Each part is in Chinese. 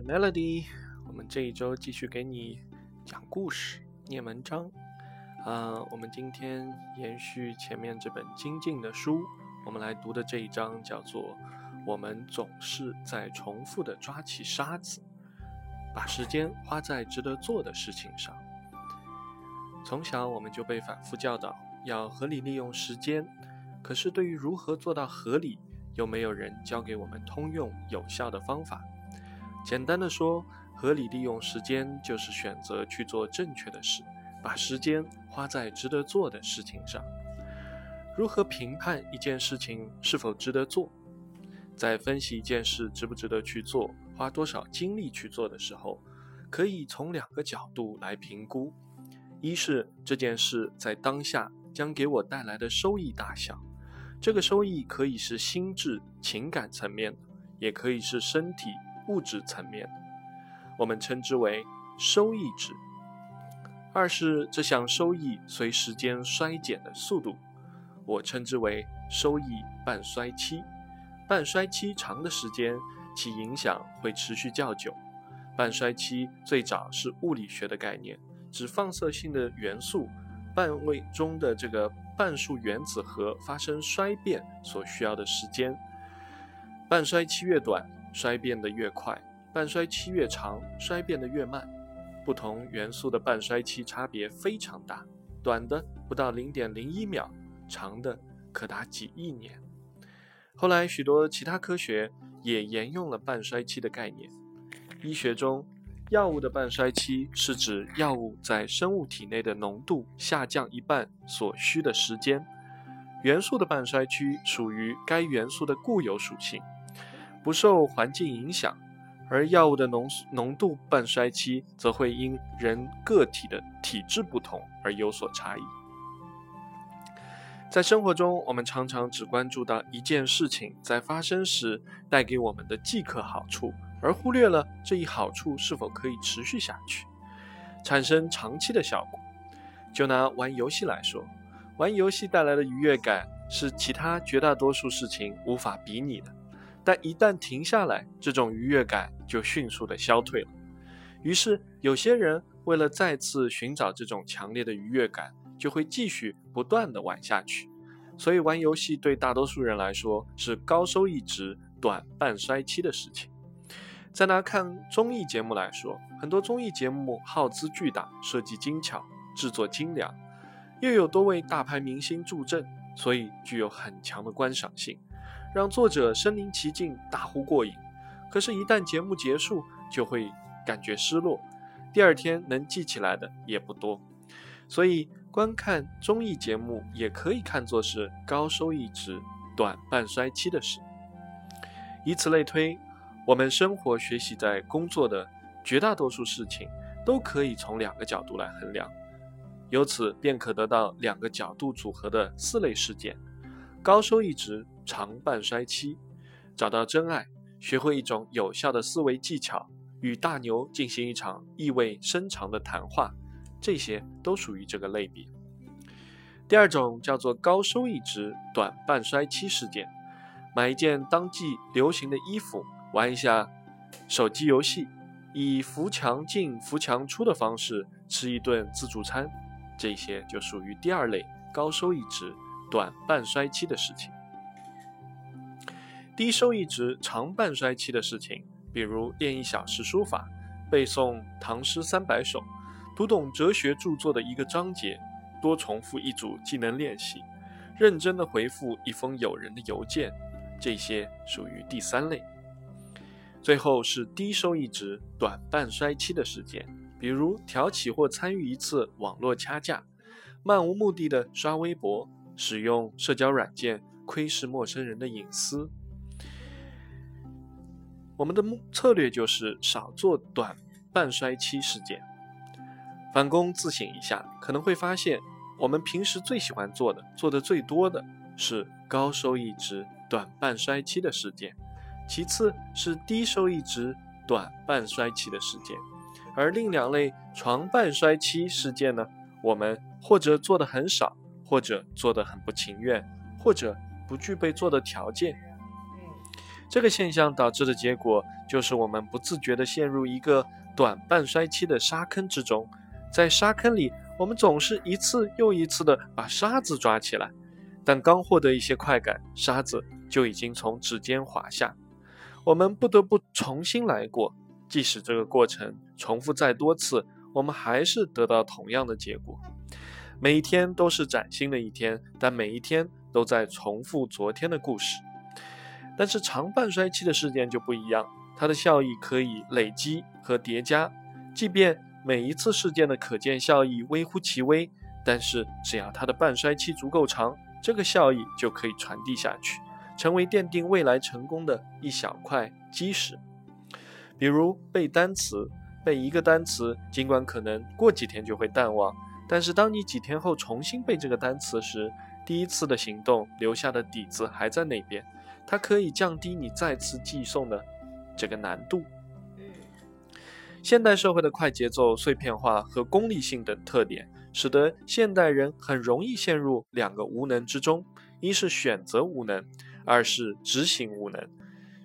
Melody，我们这一周继续给你讲故事、念文章。啊，我们今天延续前面这本精进的书，我们来读的这一章叫做“我们总是在重复的抓起沙子，把时间花在值得做的事情上”。从小我们就被反复教导要合理利用时间，可是对于如何做到合理，又没有人教给我们通用有效的方法。简单的说，合理利用时间就是选择去做正确的事，把时间花在值得做的事情上。如何评判一件事情是否值得做？在分析一件事值不值得去做，花多少精力去做的时候，可以从两个角度来评估：一是这件事在当下将给我带来的收益大小。这个收益可以是心智、情感层面的，也可以是身体、物质层面，我们称之为收益值。二是这项收益随时间衰减的速度，我称之为收益半衰期。半衰期长的时间，其影响会持续较久。半衰期最早是物理学的概念，指放射性的元素半位中的这个。半数原子核发生衰变所需要的时间，半衰期越短，衰变的越快；半衰期越长，衰变的越慢。不同元素的半衰期差别非常大，短的不到零点零一秒，长的可达几亿年。后来，许多其他科学也沿用了半衰期的概念。医学中，药物的半衰期是指药物在生物体内的浓度下降一半所需的时间。元素的半衰期属于该元素的固有属性，不受环境影响；而药物的浓浓度半衰期则会因人个体的体质不同而有所差异。在生活中，我们常常只关注到一件事情在发生时带给我们的即刻好处。而忽略了这一好处是否可以持续下去，产生长期的效果。就拿玩游戏来说，玩游戏带来的愉悦感是其他绝大多数事情无法比拟的。但一旦停下来，这种愉悦感就迅速的消退了。于是，有些人为了再次寻找这种强烈的愉悦感，就会继续不断的玩下去。所以，玩游戏对大多数人来说是高收益值、短半衰期的事情。再拿看综艺节目来说，很多综艺节目耗资巨大，设计精巧，制作精良，又有多位大牌明星助阵，所以具有很强的观赏性，让作者身临其境，大呼过瘾。可是，一旦节目结束，就会感觉失落，第二天能记起来的也不多。所以，观看综艺节目也可以看作是高收益值、短半衰期的事。以此类推。我们生活、学习在工作的绝大多数事情，都可以从两个角度来衡量，由此便可得到两个角度组合的四类事件：高收益值、长半衰期。找到真爱，学会一种有效的思维技巧，与大牛进行一场意味深长的谈话，这些都属于这个类别。第二种叫做高收益值、短半衰期事件：买一件当季流行的衣服。玩一下手机游戏，以扶墙进、扶墙出的方式吃一顿自助餐，这些就属于第二类高收益值、短半衰期的事情。低收益值、长半衰期的事情，比如练一小时书法、背诵唐诗三百首、读懂哲学著作的一个章节、多重复一组技能练习、认真的回复一封友人的邮件，这些属于第三类。最后是低收益值、短半衰期的事件，比如挑起或参与一次网络掐架，漫无目的的刷微博，使用社交软件窥视陌生人的隐私。我们的目策略就是少做短半衰期事件。反躬自省一下，可能会发现，我们平时最喜欢做的、做的最多的是高收益值、短半衰期的事件。其次是低收益值、短半衰期的事件，而另两类长半衰期事件呢，我们或者做的很少，或者做的很不情愿，或者不具备做的条件。这个现象导致的结果就是我们不自觉地陷入一个短半衰期的沙坑之中，在沙坑里，我们总是一次又一次地把沙子抓起来，但刚获得一些快感，沙子就已经从指尖滑下，我们不得不重新来过。即使这个过程重复再多次，我们还是得到同样的结果。每一天都是崭新的一天，但每一天都在重复昨天的故事。但是长半衰期的事件就不一样，它的效益可以累积和叠加。即便每一次事件的可见效益微乎其微，但是只要它的半衰期足够长，这个效益就可以传递下去，成为奠定未来成功的一小块基石。比如背单词，背一个单词，尽管可能过几天就会淡忘，但是当你几天后重新背这个单词时，第一次的行动留下的底子还在那边，它可以降低你再次寄送的这个难度。现代社会的快节奏、碎片化和功利性等特点，使得现代人很容易陷入两个无能之中：一是选择无能，二是执行无能。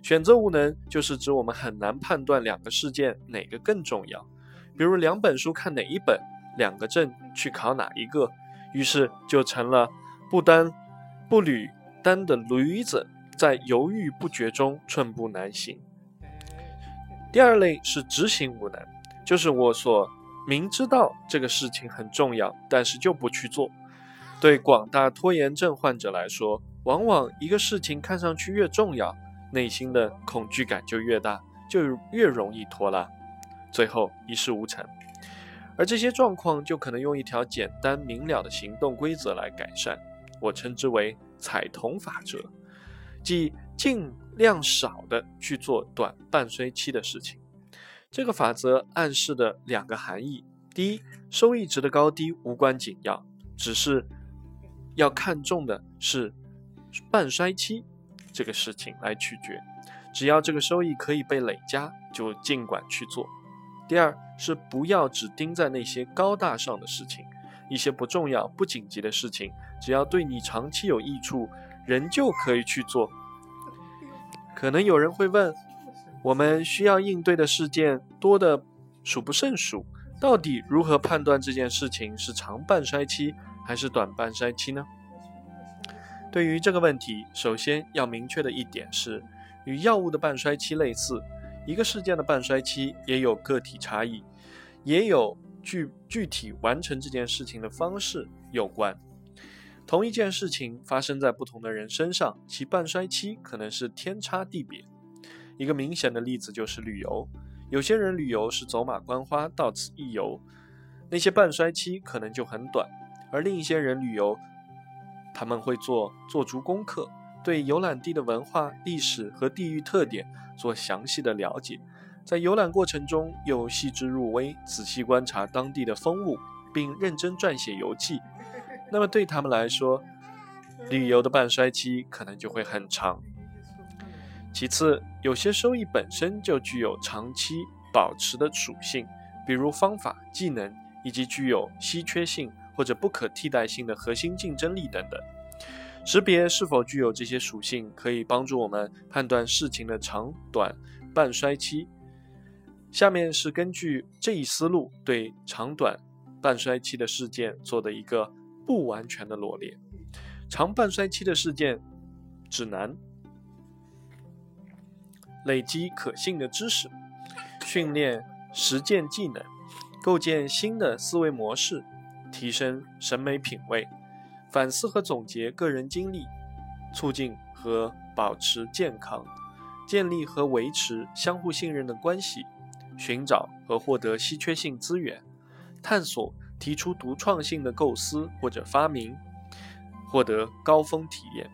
选择无能，就是指我们很难判断两个事件哪个更重要。比如两本书看哪一本，两个证去考哪一个，于是就成了不单不履单的驴子，在犹豫不决中寸步难行。第二类是执行无能，就是我所明知道这个事情很重要，但是就不去做。对广大拖延症患者来说，往往一个事情看上去越重要。内心的恐惧感就越大，就越容易拖拉，最后一事无成。而这些状况就可能用一条简单明了的行动规则来改善，我称之为彩童法则，即尽量少的去做短半衰期的事情。这个法则暗示的两个含义：第一，收益值的高低无关紧要，只是要看重的是半衰期。这个事情来取决，只要这个收益可以被累加，就尽管去做。第二是不要只盯在那些高大上的事情，一些不重要、不紧急的事情，只要对你长期有益处，仍旧可以去做。可能有人会问，我们需要应对的事件多的数不胜数，到底如何判断这件事情是长半衰期还是短半衰期呢？对于这个问题，首先要明确的一点是，与药物的半衰期类似，一个事件的半衰期也有个体差异，也有具具体完成这件事情的方式有关。同一件事情发生在不同的人身上，其半衰期可能是天差地别。一个明显的例子就是旅游，有些人旅游是走马观花，到此一游，那些半衰期可能就很短，而另一些人旅游。他们会做做足功课，对游览地的文化、历史和地域特点做详细的了解，在游览过程中又细致入微，仔细观察当地的风物，并认真撰写游记。那么对他们来说，旅游的半衰期可能就会很长。其次，有些收益本身就具有长期保持的属性，比如方法、技能以及具有稀缺性。或者不可替代性的核心竞争力等等，识别是否具有这些属性，可以帮助我们判断事情的长短半衰期。下面是根据这一思路对长短半衰期的事件做的一个不完全的罗列。长半衰期的事件指南：累积可信的知识，训练实践技能，构建新的思维模式。提升审美品味，反思和总结个人经历，促进和保持健康，建立和维持相互信任的关系，寻找和获得稀缺性资源，探索提出独创性的构思或者发明，获得高峰体验。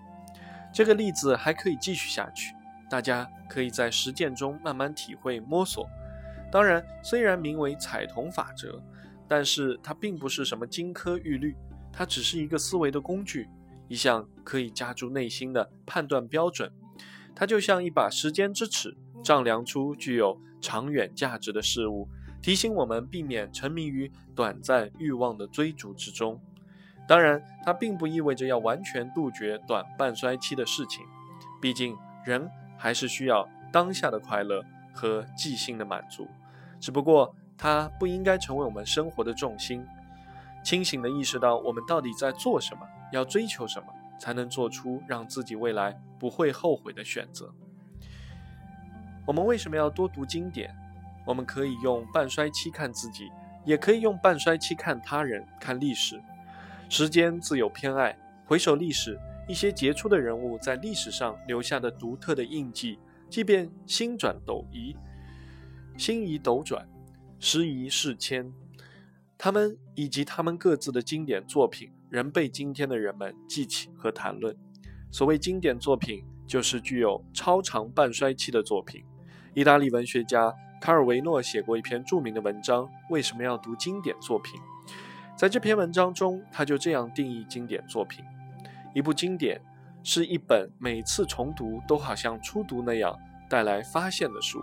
这个例子还可以继续下去，大家可以在实践中慢慢体会摸索。当然，虽然名为彩童法则。但是它并不是什么金科玉律，它只是一个思维的工具，一项可以加注内心的判断标准。它就像一把时间之尺，丈量出具有长远价值的事物，提醒我们避免沉迷于短暂欲望的追逐之中。当然，它并不意味着要完全杜绝短半衰期的事情，毕竟人还是需要当下的快乐和即兴的满足，只不过它不应该成为我们生活的重心。清醒地意识到我们到底在做什么，要追求什么，才能做出让自己未来不会后悔的选择。我们为什么要多读经典？我们可以用半衰期看自己，也可以用半衰期看他人、看历史。时间自有偏爱，回首历史。一些杰出的人物在历史上留下的独特的印记，即便心转斗移，心移斗转，时移世迁，他们以及他们各自的经典作品仍被今天的人们记起和谈论。所谓经典作品，就是具有超长半衰期的作品。意大利文学家卡尔维诺写过一篇著名的文章《为什么要读经典作品》。在这篇文章中，他就这样定义经典作品。一部经典是一本每次重读都好像初读那样带来发现的书。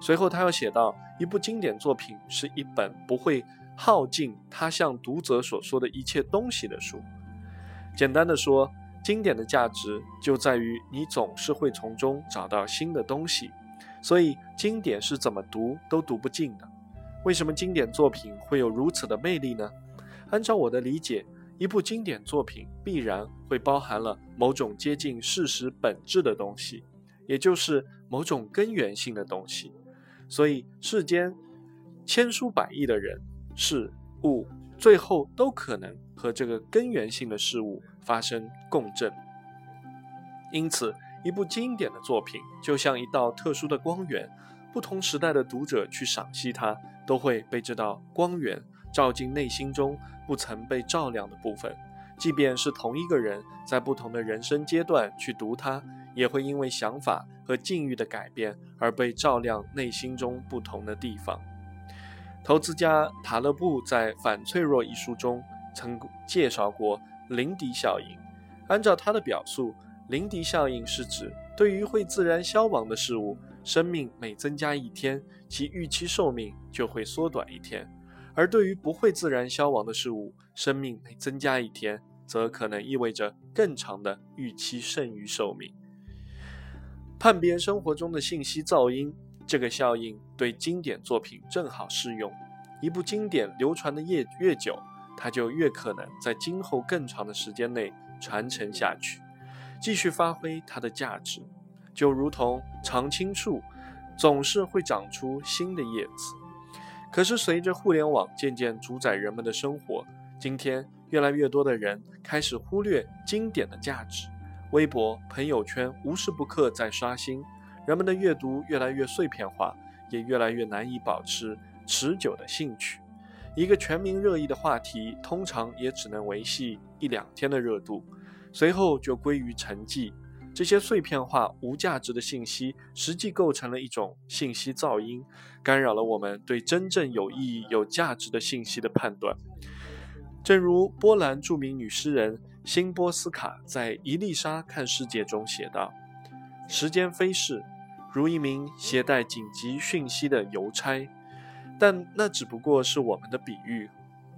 随后他又写道，一部经典作品是一本不会耗尽他向读者所说的一切东西的书。简单的说，经典的价值就在于你总是会从中找到新的东西。所以，经典是怎么读都读不尽的。为什么经典作品会有如此的魅力呢？按照我的理解。一部经典作品必然会包含了某种接近事实本质的东西，也就是某种根源性的东西。所以，世间千书百亿的人事物，最后都可能和这个根源性的事物发生共振。因此，一部经典的作品就像一道特殊的光源，不同时代的读者去赏析它，都会被这道光源照进内心中。不曾被照亮的部分，即便是同一个人在不同的人生阶段去读它，也会因为想法和境遇的改变而被照亮内心中不同的地方。投资家塔勒布在《反脆弱》一书中曾介绍过林迪效应。按照他的表述，林迪效应是指对于会自然消亡的事物，生命每增加一天，其预期寿命就会缩短一天。而对于不会自然消亡的事物，生命每增加一天，则可能意味着更长的预期剩余寿命。判别生活中的信息噪音，这个效应对经典作品正好适用。一部经典流传的越越久，它就越可能在今后更长的时间内传承下去，继续发挥它的价值。就如同常青树，总是会长出新的叶子。可是，随着互联网渐渐主宰人们的生活，今天越来越多的人开始忽略经典的价值。微博、朋友圈无时不刻在刷新，人们的阅读越来越碎片化，也越来越难以保持持久的兴趣。一个全民热议的话题，通常也只能维系一两天的热度，随后就归于沉寂。这些碎片化、无价值的信息，实际构成了一种信息噪音，干扰了我们对真正有意义、有价值的信息的判断。正如波兰著名女诗人辛波斯卡在《伊丽莎看世界》中写道：“时间飞逝，如一名携带紧急讯息的邮差，但那只不过是我们的比喻。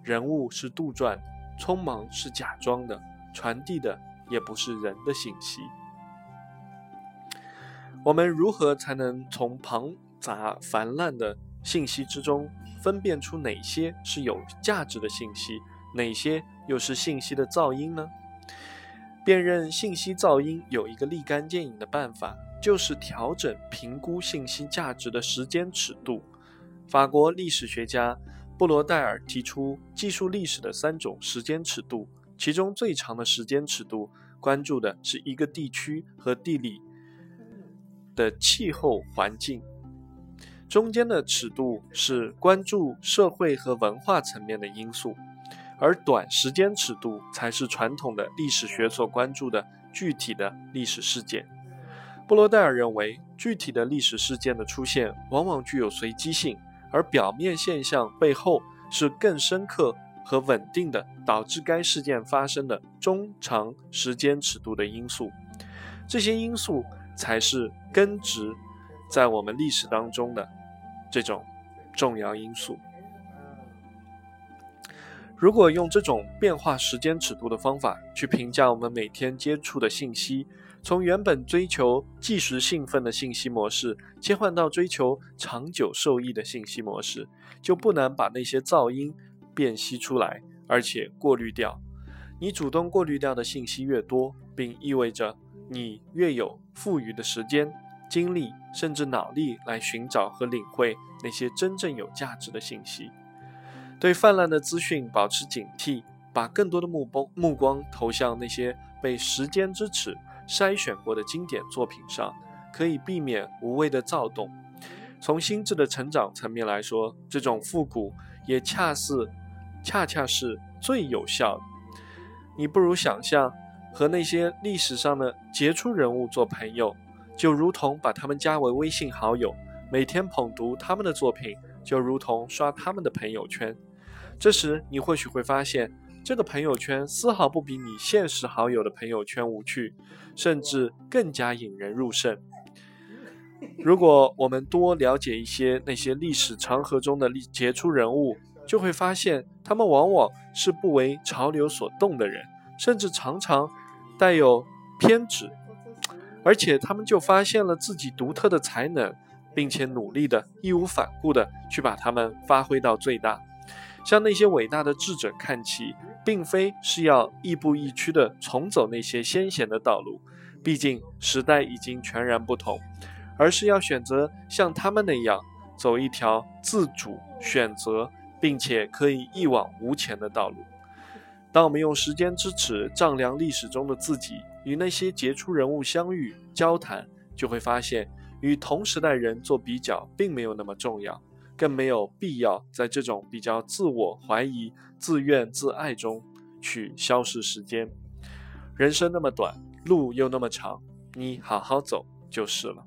人物是杜撰，匆忙是假装的，传递的也不是人的信息。”我们如何才能从庞杂泛滥的信息之中分辨出哪些是有价值的信息，哪些又是信息的噪音呢？辨认信息噪音有一个立竿见影的办法，就是调整评估信息价值的时间尺度。法国历史学家布罗代尔提出记述历史的三种时间尺度，其中最长的时间尺度关注的是一个地区和地理。的气候环境，中间的尺度是关注社会和文化层面的因素，而短时间尺度才是传统的历史学所关注的具体的历史事件。布罗代尔认为，具体的历史事件的出现往往具有随机性，而表面现象背后是更深刻和稳定的导致该事件发生的中长时间尺度的因素。这些因素。才是根植在我们历史当中的这种重要因素。如果用这种变化时间尺度的方法去评价我们每天接触的信息，从原本追求即时兴奋的信息模式切换到追求长久受益的信息模式，就不难把那些噪音辨析出来，而且过滤掉。你主动过滤掉的信息越多，并意味着你越有富余的时间、精力，甚至脑力来寻找和领会那些真正有价值的信息。对泛滥的资讯保持警惕，把更多的目光目光投向那些被时间之尺。筛选过的经典作品上，可以避免无谓的躁动。从心智的成长层面来说，这种复古也恰似，恰恰是最有效的。你不如想象和那些历史上的杰出人物做朋友，就如同把他们加为微信好友，每天捧读他们的作品，就如同刷他们的朋友圈。这时，你或许会发现。这个朋友圈丝毫不比你现实好友的朋友圈无趣，甚至更加引人入胜。如果我们多了解一些那些历史长河中的杰出人物，就会发现他们往往是不为潮流所动的人，甚至常常带有偏执，而且他们就发现了自己独特的才能，并且努力的义无反顾的去把它们发挥到最大。向那些伟大的智者看齐，并非是要亦步亦趋地重走那些先贤的道路，毕竟时代已经全然不同，而是要选择像他们那样走一条自主选择，并且可以一往无前的道路。当我们用时间之尺丈量历史中的自己，与那些杰出人物相遇交谈，就会发现，与同时代人做比较，并没有那么重要。更没有必要在这种比较自我怀疑、自怨自艾中去消逝时间。人生那么短，路又那么长，你好好走就是了。